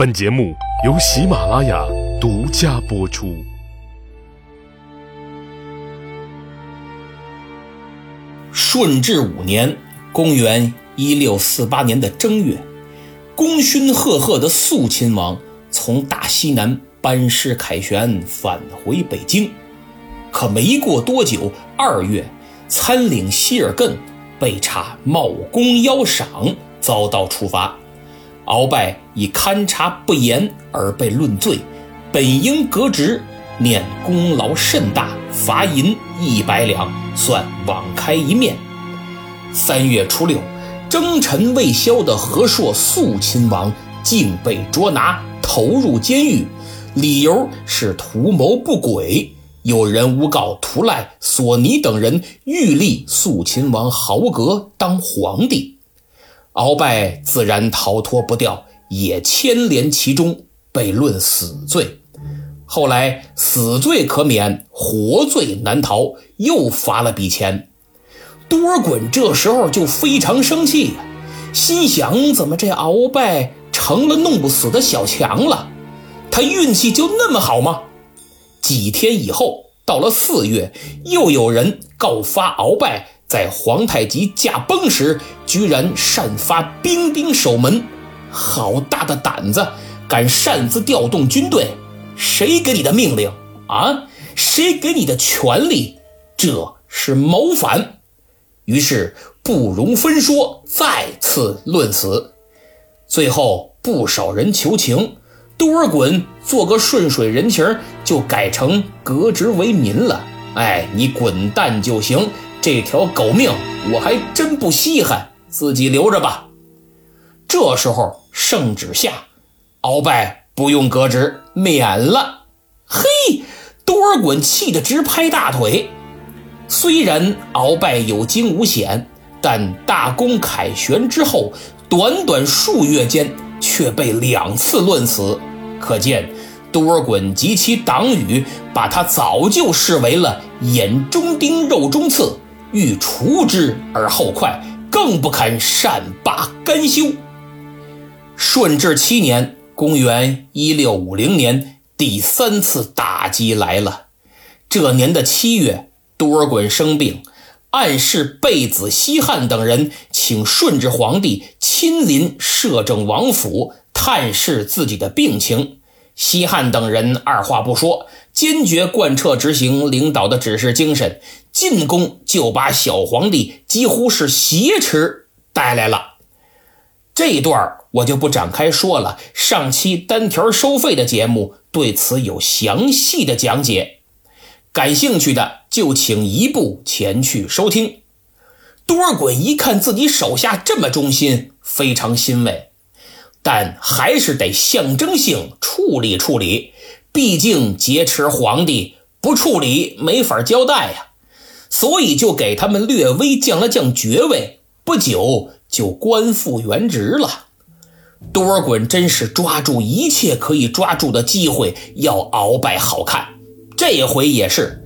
本节目由喜马拉雅独家播出。顺治五年（公元1648年的正月），功勋赫赫的肃亲王从大西南班师凯旋，返回北京。可没过多久，二月，参领希尔艮被查冒功邀赏，遭到处罚。鳌拜以勘察不严而被论罪，本应革职，念功劳甚大，罚银一百两，算网开一面。三月初六，征尘未消的和硕肃亲王竟被捉拿，投入监狱，理由是图谋不轨。有人诬告图赖、索尼等人欲立肃亲王豪格当皇帝。鳌拜自然逃脱不掉，也牵连其中，被论死罪。后来死罪可免，活罪难逃，又罚了笔钱。多尔衮这时候就非常生气呀，心想：怎么这鳌拜成了弄不死的小强了？他运气就那么好吗？几天以后，到了四月，又有人告发鳌拜。在皇太极驾崩时，居然擅发兵丁守门，好大的胆子，敢擅自调动军队！谁给你的命令啊？谁给你的权利？这是谋反！于是不容分说，再次论死。最后不少人求情，多尔衮做个顺水人情，就改成革职为民了。哎，你滚蛋就行。这条狗命我还真不稀罕，自己留着吧。这时候圣旨下，鳌拜不用革职，免了。嘿，多尔衮气得直拍大腿。虽然鳌拜有惊无险，但大功凯旋之后，短短数月间却被两次论死，可见多尔衮及其党羽把他早就视为了眼中钉、肉中刺。欲除之而后快，更不肯善罢甘休。顺治七年（公元1650年），第三次打击来了。这年的七月，多尔衮生病，暗示贝子西汉等人请顺治皇帝亲临摄政王府探视自己的病情。西汉等人二话不说，坚决贯彻执行领导的指示精神，进宫就把小皇帝几乎是挟持带来了。这一段我就不展开说了，上期单条收费的节目对此有详细的讲解，感兴趣的就请一步前去收听。多尔衮一看自己手下这么忠心，非常欣慰。但还是得象征性处理处理，毕竟劫持皇帝不处理没法交代呀，所以就给他们略微降了降爵位，不久就官复原职了。多尔衮真是抓住一切可以抓住的机会要鳌拜好看，这回也是，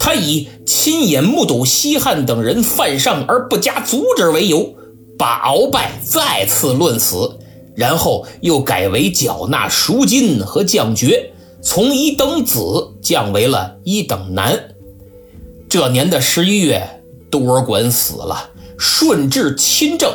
他以亲眼目睹西汉等人犯上而不加阻止为由，把鳌拜再次论死。然后又改为缴纳赎金和降爵，从一等子降为了一等男。这年的十一月，多尔衮死了，顺治亲政。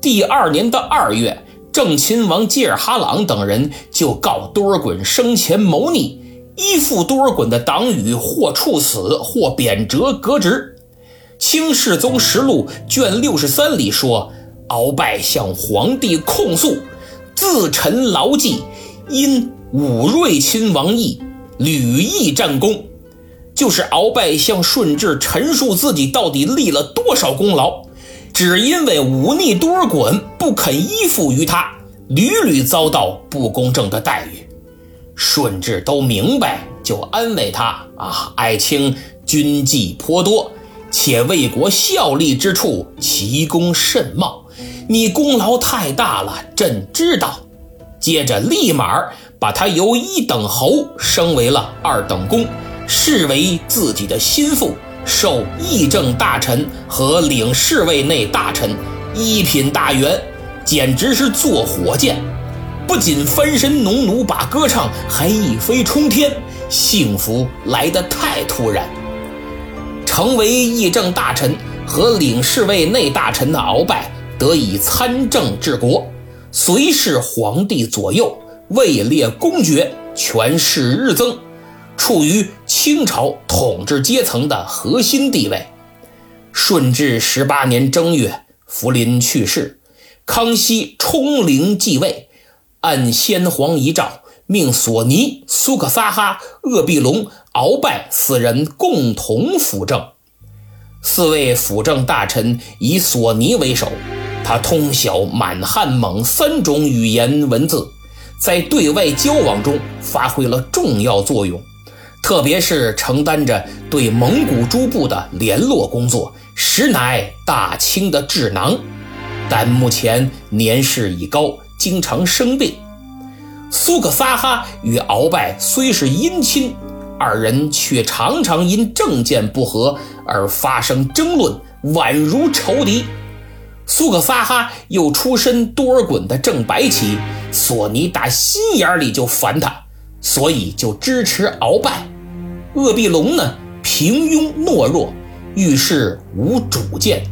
第二年的二月，正亲王济尔哈朗等人就告多尔衮生前谋逆，依附多尔衮的党羽或处死，或贬谪革职。《清世宗实录》卷六十三里说。鳌拜向皇帝控诉，自陈牢记，因武瑞亲王义，屡役战功。就是鳌拜向顺治陈述自己到底立了多少功劳，只因为忤逆多尔衮，不肯依附于他，屡屡遭到不公正的待遇。顺治都明白，就安慰他啊，爱卿军纪颇多，且为国效力之处，奇功甚茂。你功劳太大了，朕知道。接着立马把他由一等侯升为了二等公，视为自己的心腹，授议政大臣和领侍卫内大臣，一品大员，简直是坐火箭。不仅翻身农奴把歌唱，还一飞冲天，幸福来得太突然。成为议政大臣和领侍卫内大臣的鳌拜得以参政治国，随侍皇帝左右，位列公爵，权势日增，处于清朝统治阶层的核心地位。顺治十八年正月，福临去世，康熙冲灵继位。按先皇遗诏，命索尼、苏克萨哈、鄂必隆、鳌拜四人共同辅政。四位辅政大臣以索尼为首，他通晓满汉蒙三种语言文字，在对外交往中发挥了重要作用，特别是承担着对蒙古诸部的联络工作，实乃大清的智囊。但目前年事已高。经常生病，苏克萨哈与鳌拜虽是姻亲，二人却常常因政见不合而发生争论，宛如仇敌。苏克萨哈又出身多尔衮的正白旗，索尼打心眼里就烦他，所以就支持鳌拜。鄂必隆呢，平庸懦弱，遇事无主见，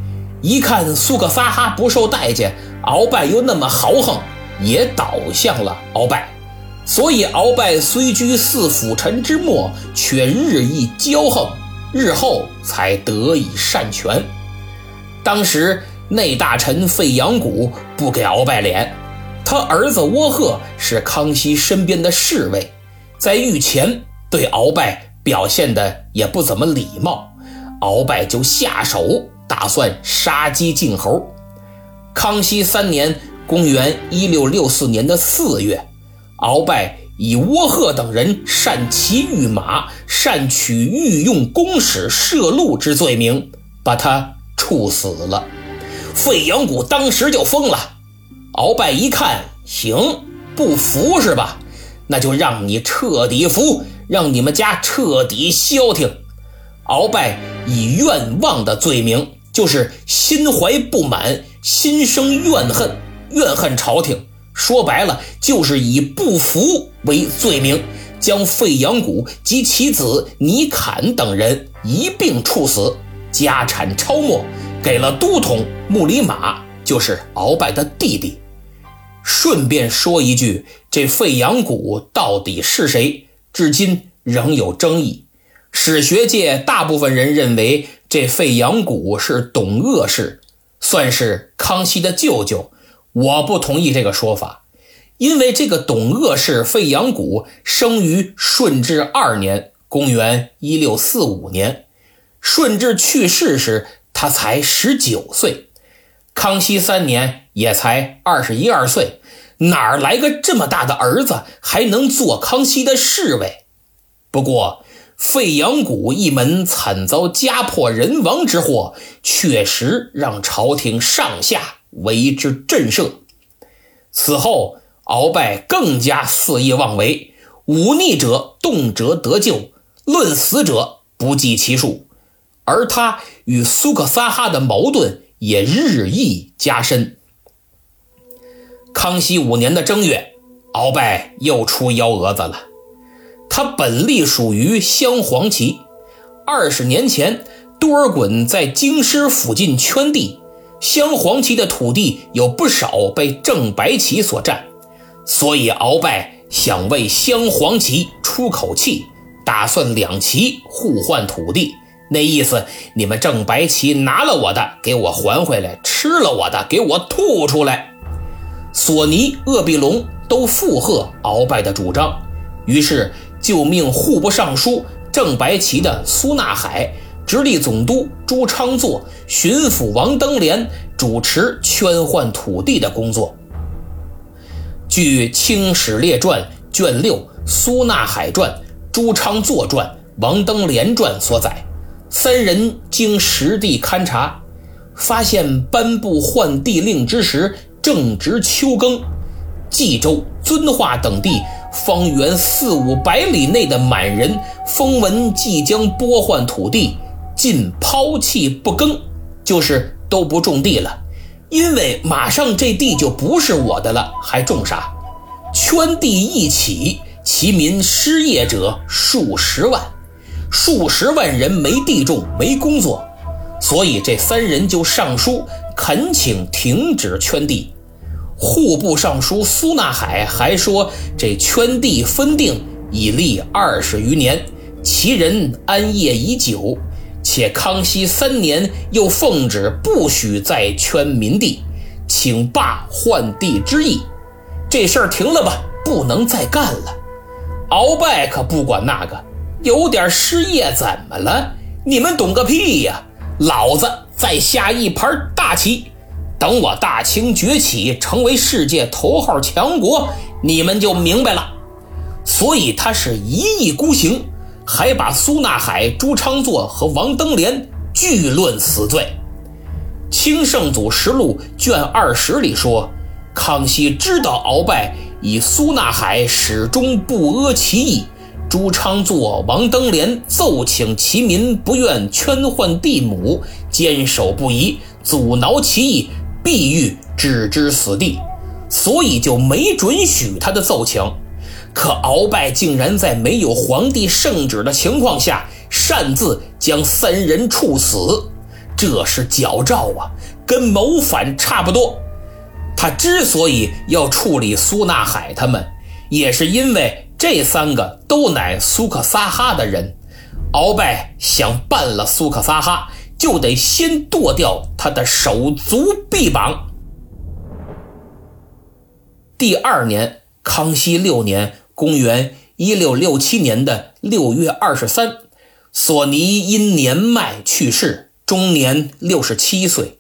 一看苏克萨哈不受待见，鳌拜又那么豪横。也倒向了鳌拜，所以鳌拜虽居四辅臣之末，却日益骄横，日后才得以擅权。当时内大臣费扬古不给鳌拜脸，他儿子窝贺是康熙身边的侍卫，在御前对鳌拜表现的也不怎么礼貌，鳌拜就下手打算杀鸡儆猴。康熙三年。公元一六六四年的四月，鳌拜以倭贺等人擅骑御马、擅取御用弓矢射鹿之罪名，把他处死了。费扬古当时就疯了。鳌拜一看，行，不服是吧？那就让你彻底服，让你们家彻底消停。鳌拜以愿望的罪名，就是心怀不满，心生怨恨。怨恨朝廷，说白了就是以不服为罪名，将费扬古及其子尼坎等人一并处死，家产抄没，给了都统穆里马，就是鳌拜的弟弟。顺便说一句，这费扬古到底是谁，至今仍有争议。史学界大部分人认为，这费扬古是董鄂氏，算是康熙的舅舅。我不同意这个说法，因为这个董鄂氏费扬古生于顺治二年（公元一六四五年），顺治去世时他才十九岁，康熙三年也才二十一二岁，哪儿来个这么大的儿子还能做康熙的侍卫？不过，费扬古一门惨遭家破人亡之祸，确实让朝廷上下。为之震慑。此后，鳌拜更加肆意妄为，忤逆者动辄得咎，论死者不计其数。而他与苏克萨哈的矛盾也日益加深。康熙五年的正月，鳌拜又出幺蛾子了。他本隶属于镶黄旗，二十年前，多尔衮在京师附近圈地。镶黄旗的土地有不少被正白旗所占，所以鳌拜想为镶黄旗出口气，打算两旗互换土地。那意思，你们正白旗拿了我的，给我还回来；吃了我的，给我吐出来。索尼、鄂必隆都附和鳌拜的主张，于是就命户部尚书正白旗的苏纳海。直隶总督朱昌作、巡抚王登联主持圈换土地的工作。据《清史列传》卷六《苏纳海传》《朱昌作传》《王登联传》所载，三人经实地勘察，发现颁布换地令之时正值秋耕，冀州、遵化等地方圆四五百里内的满人风闻即将拨换土地。尽抛弃不耕，就是都不种地了，因为马上这地就不是我的了，还种啥？圈地一起，其民失业者数十万，数十万人没地种，没工作，所以这三人就上书恳请停止圈地。户部尚书苏纳海还说，这圈地分定已立二十余年，其人安业已久，且康熙三年又奉旨不许再圈民地，请罢换地之意。这事儿停了吧，不能再干了。鳌拜可不管那个，有点失业怎么了？你们懂个屁呀！老子再下一盘大棋。等我大清崛起，成为世界头号强国，你们就明白了。所以他是一意孤行，还把苏纳海、朱昌作和王登联俱论死罪。《清圣祖实录》卷二十里说，康熙知道鳌拜以苏纳海始终不阿其意，朱昌作、王登联奏请其民不愿圈换地亩，坚守不移，阻挠其意。必欲置之死地，所以就没准许他的奏请。可鳌拜竟然在没有皇帝圣旨的情况下，擅自将三人处死，这是矫诏啊，跟谋反差不多。他之所以要处理苏纳海他们，也是因为这三个都乃苏克萨哈的人。鳌拜想办了苏克萨哈。就得先剁掉他的手足臂膀。第二年，康熙六年（公元一六六七年的六月二十三），索尼因年迈去世，终年六十七岁。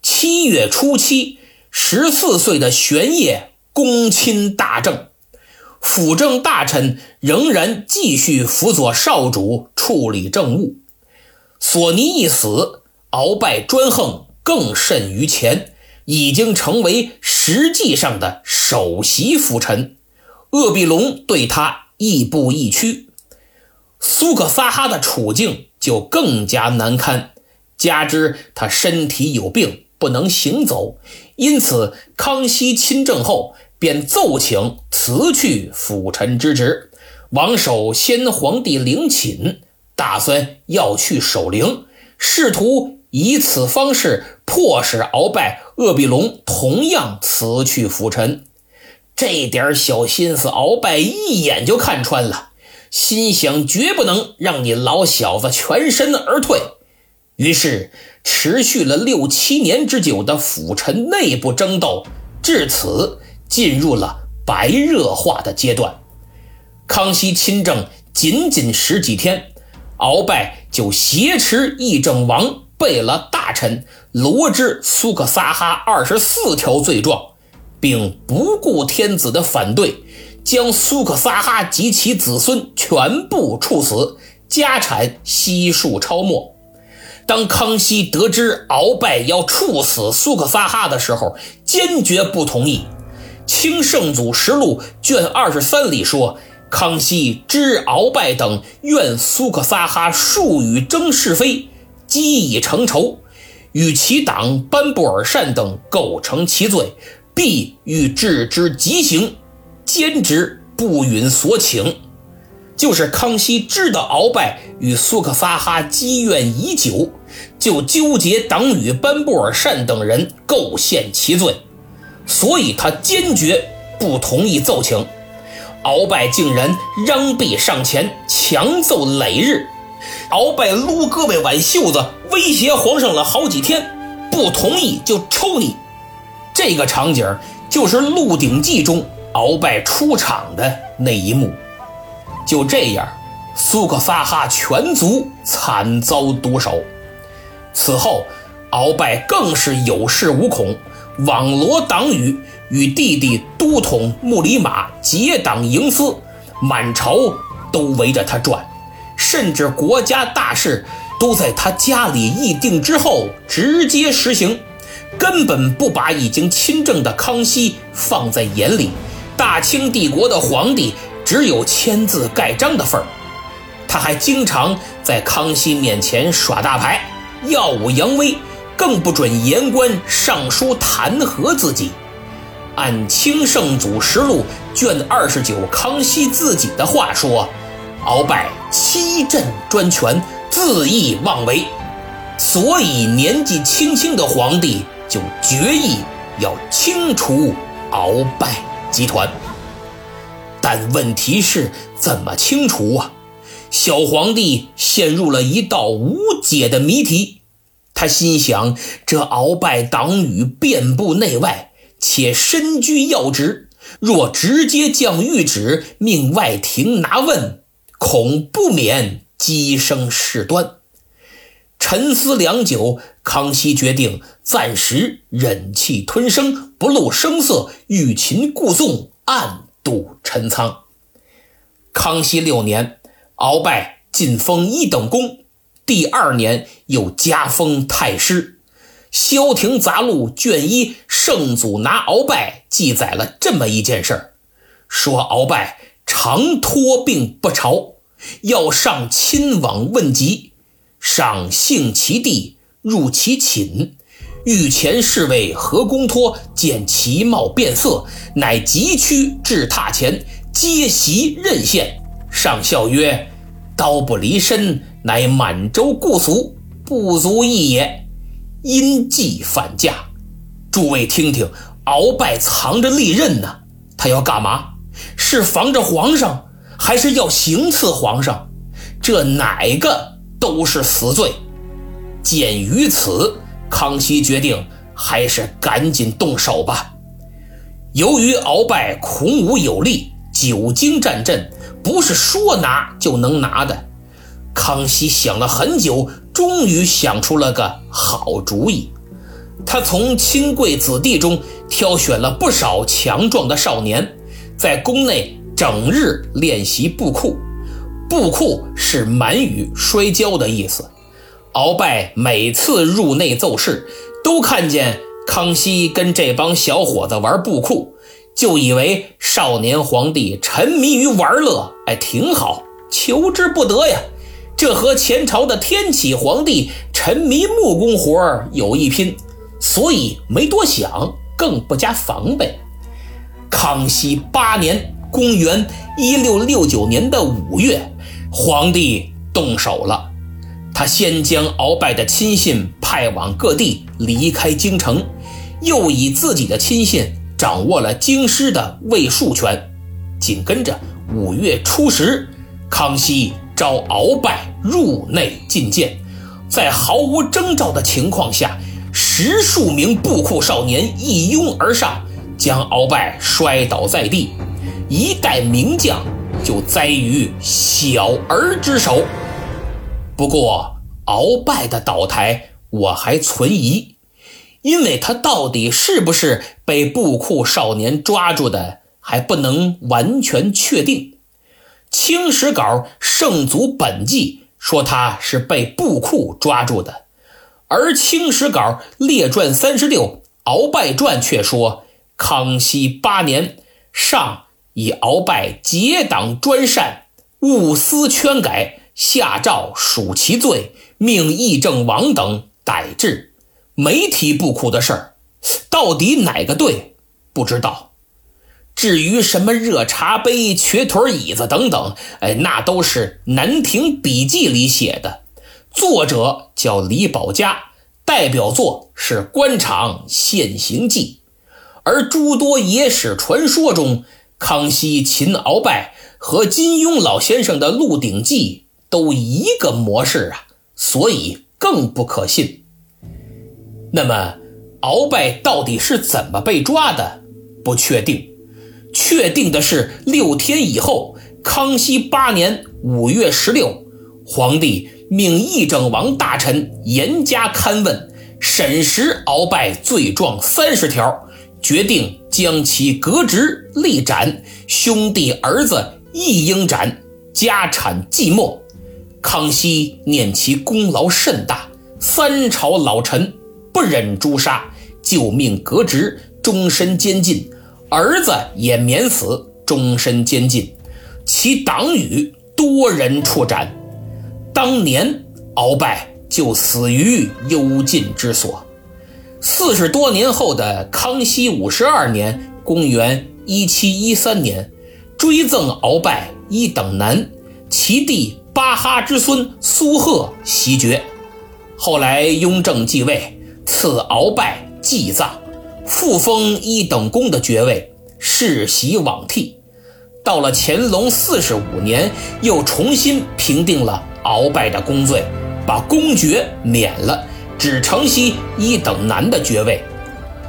七月初七，十四岁的玄烨恭亲大政，辅政大臣仍然继续辅佐少主处理政务。索尼一死，鳌拜专横更甚于前，已经成为实际上的首席辅臣。鄂必隆对他亦步亦趋，苏克萨哈的处境就更加难堪。加之他身体有病，不能行走，因此康熙亲政后便奏请辞去辅臣之职，王守先皇帝陵寝。打算要去守陵，试图以此方式迫使鳌拜、鄂必隆同样辞去辅臣。这点小心思，鳌拜一眼就看穿了，心想绝不能让你老小子全身而退。于是，持续了六七年之久的辅臣内部争斗，至此进入了白热化的阶段。康熙亲政仅仅十几天。鳌拜就挟持议政王贝勒大臣罗织苏克萨哈二十四条罪状，并不顾天子的反对，将苏克萨哈及其子孙全部处死，家产悉数抄没。当康熙得知鳌拜要处死苏克萨哈的时候，坚决不同意。《清圣祖实录》卷二十三里说。康熙知鳌拜等愿苏克萨哈数语争是非，积已成仇，与其党班布尔善等构成其罪，必欲治之极刑，坚持不允所请。就是康熙知道鳌拜与苏克萨哈积怨已久，就纠结党羽班布尔善等人构陷其罪，所以他坚决不同意奏请。鳌拜竟然让臂上前强奏累日，鳌拜撸胳膊挽袖子，威胁皇上了好几天，不同意就抽你。这个场景就是《鹿鼎记》中鳌拜出场的那一幕。就这样，苏克萨哈全族惨遭毒手。此后，鳌拜更是有恃无恐，网罗党羽。与弟弟都统穆里马结党营私，满朝都围着他转，甚至国家大事都在他家里议定之后直接实行，根本不把已经亲政的康熙放在眼里。大清帝国的皇帝只有签字盖章的份儿，他还经常在康熙面前耍大牌，耀武扬威，更不准言官上书弹劾自己。按《清圣祖实录》卷二十九，康熙自己的话说：“鳌拜欺朕专权，恣意妄为，所以年纪轻轻的皇帝就决意要清除鳌拜集团。但问题是怎么清除啊？小皇帝陷入了一道无解的谜题。他心想：这鳌拜党羽遍布内外，且身居要职，若直接降谕旨命外廷拿问，恐不免激生事端。沉思良久，康熙决定暂时忍气吞声，不露声色，欲擒故纵，暗度陈仓。康熙六年，鳌拜晋封一等公。第二年又加封太师，《萧亭杂录》卷一《圣祖拿鳌拜》记载了这么一件事儿：说鳌拜常托病不朝，要上亲往问疾，上幸其地，入其寝，御前侍卫何公托见其貌变色，乃急趋至榻前，接席任献。上笑曰：“刀不离身。”乃满洲故俗，不足义也。因计反驾。诸位听听，鳌拜藏着利刃呢，他要干嘛？是防着皇上，还是要行刺皇上？这哪个都是死罪。鉴于此，康熙决定还是赶紧动手吧。由于鳌拜孔武有力，久经战阵，不是说拿就能拿的。康熙想了很久，终于想出了个好主意。他从亲贵子弟中挑选了不少强壮的少年，在宫内整日练习布库。布库是满语“摔跤”的意思。鳌拜每次入内奏事，都看见康熙跟这帮小伙子玩布库，就以为少年皇帝沉迷于玩乐，哎，挺好，求之不得呀。这和前朝的天启皇帝沉迷木工活有一拼，所以没多想，更不加防备。康熙八年（公元1669年的五月），皇帝动手了。他先将鳌拜的亲信派往各地，离开京城，又以自己的亲信掌握了京师的卫戍权。紧跟着五月初十，康熙。召鳌拜入内觐见，在毫无征兆的情况下，十数名布库少年一拥而上，将鳌拜摔倒在地。一代名将就栽于小儿之手。不过，鳌拜的倒台我还存疑，因为他到底是不是被布库少年抓住的，还不能完全确定。《清史稿·圣祖本纪》说他是被布库抓住的，而《清史稿·列传三十六·鳌拜传》却说，康熙八年，上以鳌拜结党专擅，误私圈改，下诏属其罪，命议政王等逮治，没提布库的事儿，到底哪个对？不知道。至于什么热茶杯、瘸腿椅子等等，哎，那都是《南亭笔记》里写的，作者叫李宝嘉，代表作是《官场现形记》，而诸多野史传说中，康熙擒鳌拜和金庸老先生的《鹿鼎记》都一个模式啊，所以更不可信。那么，鳌拜到底是怎么被抓的？不确定。确定的是，六天以后，康熙八年五月十六，皇帝命议政王大臣严加勘问，审实鳌拜罪状三十条，决定将其革职立斩，兄弟儿子亦应斩，家产寂没。康熙念其功劳甚大，三朝老臣不忍诛杀，就命革职，终身监禁。儿子也免死，终身监禁，其党羽多人处斩。当年鳌拜就死于幽禁之所。四十多年后的康熙五十二年（公元一七一三年，追赠鳌拜一等男，其弟巴哈之孙苏贺袭爵。后来雍正继位，赐鳌拜祭葬，复封一等公的爵位，世袭罔替。到了乾隆四十五年，又重新平定了鳌拜的功罪，把公爵免了，只承袭一等男的爵位。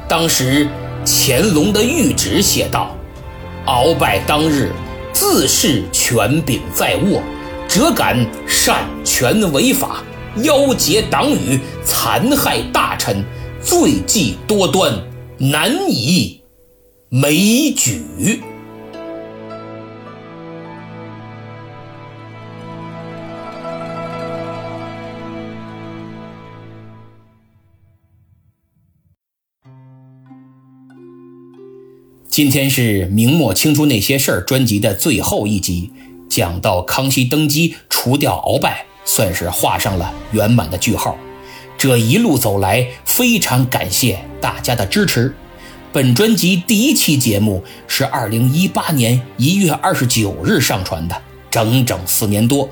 当时乾隆的谕旨写道：“鳌拜当日自恃权柄在握，辄敢擅权违法。”妖结党羽，残害大臣，罪迹多端，难以枚举。今天是明末清初那些事儿专辑的最后一集，讲到康熙登基，除掉鳌拜。算是画上了圆满的句号。这一路走来，非常感谢大家的支持。本专辑第一期节目是二零一八年一月二十九日上传的，整整四年多。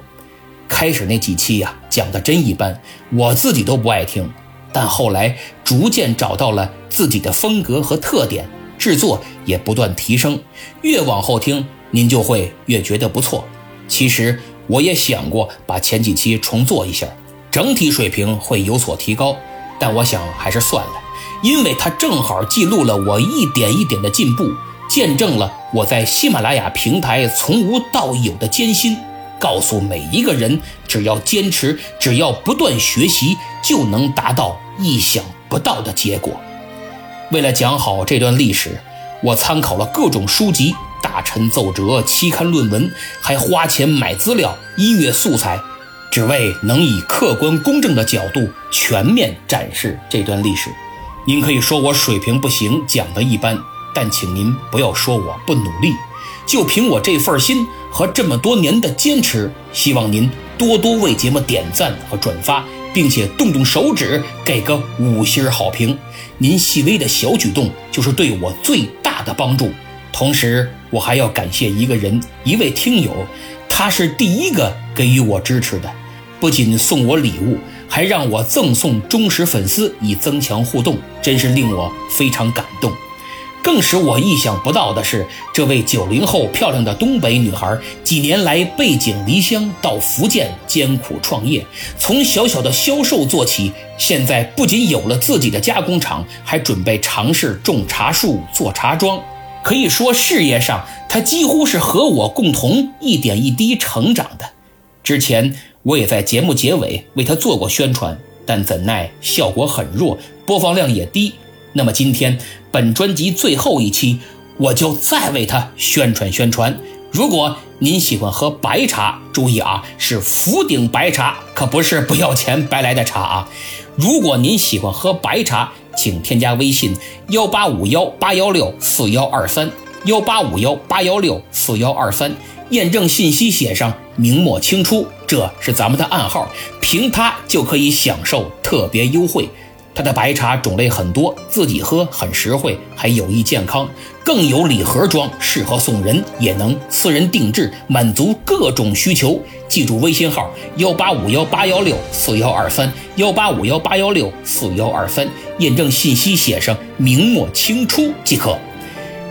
开始那几期呀，讲的真一般，我自己都不爱听。但后来逐渐找到了自己的风格和特点，制作也不断提升。越往后听，您就会越觉得不错。其实。我也想过把前几期重做一下，整体水平会有所提高，但我想还是算了，因为它正好记录了我一点一点的进步，见证了我在喜马拉雅平台从无到有的艰辛，告诉每一个人，只要坚持，只要不断学习，就能达到意想不到的结果。为了讲好这段历史，我参考了各种书籍。大臣奏折、期刊论文，还花钱买资料、音乐素材，只为能以客观公正的角度全面展示这段历史。您可以说我水平不行，讲的一般，但请您不要说我不努力。就凭我这份心和这么多年的坚持，希望您多多为节目点赞和转发，并且动动手指给个五星好评。您细微的小举动就是对我最大的帮助。同时，我还要感谢一个人，一位听友，他是第一个给予我支持的，不仅送我礼物，还让我赠送忠实粉丝以增强互动，真是令我非常感动。更使我意想不到的是，这位九零后漂亮的东北女孩，几年来背井离乡到福建艰苦创业，从小小的销售做起，现在不仅有了自己的加工厂，还准备尝试种茶树、做茶庄。可以说，事业上她几乎是和我共同一点一滴成长的。之前我也在节目结尾为他做过宣传，但怎奈效果很弱，播放量也低。那么今天本专辑最后一期，我就再为他宣传宣传。如果您喜欢喝白茶，注意啊，是福鼎白茶，可不是不要钱白来的茶啊。如果您喜欢喝白茶，请添加微信幺八五幺八幺六四幺二三幺八五幺八幺六四幺二三，验证信息写上明末清初，这是咱们的暗号，凭它就可以享受特别优惠。它的白茶种类很多，自己喝很实惠，还有益健康，更有礼盒装，适合送人，也能私人定制，满足各种需求。记住微信号幺八五幺八幺六四幺二三幺八五幺八幺六四幺二三，验证信息写上明末清初即可。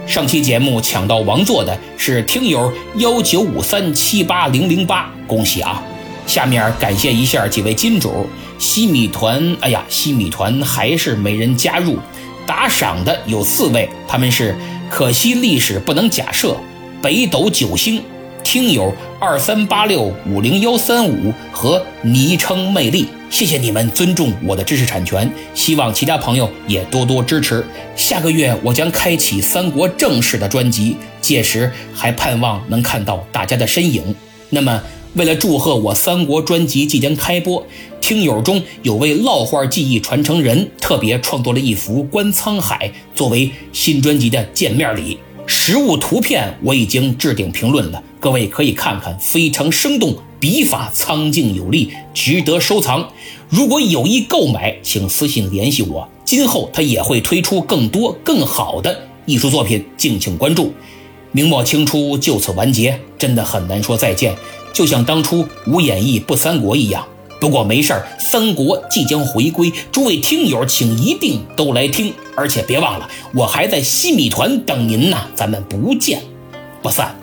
上期节目抢到王座的是听友幺九五三七八零零八，恭喜啊！下面感谢一下几位金主。西米团，哎呀，西米团还是没人加入，打赏的有四位，他们是可惜历史不能假设，北斗九星听友二三八六五零幺三五和昵称魅力，谢谢你们尊重我的知识产权，希望其他朋友也多多支持。下个月我将开启三国正式的专辑，届时还盼望能看到大家的身影。那么。为了祝贺我三国专辑即将开播，听友中有位烙画技艺传承人特别创作了一幅观沧海，作为新专辑的见面礼。实物图片我已经置顶评论了，各位可以看看，非常生动，笔法苍劲有力，值得收藏。如果有意购买，请私信联系我。今后他也会推出更多更好的艺术作品，敬请关注。明末清初就此完结，真的很难说再见，就像当初无演义不三国一样。不过没事儿，三国即将回归，诸位听友请一定都来听，而且别忘了，我还在西米团等您呢，咱们不见不散。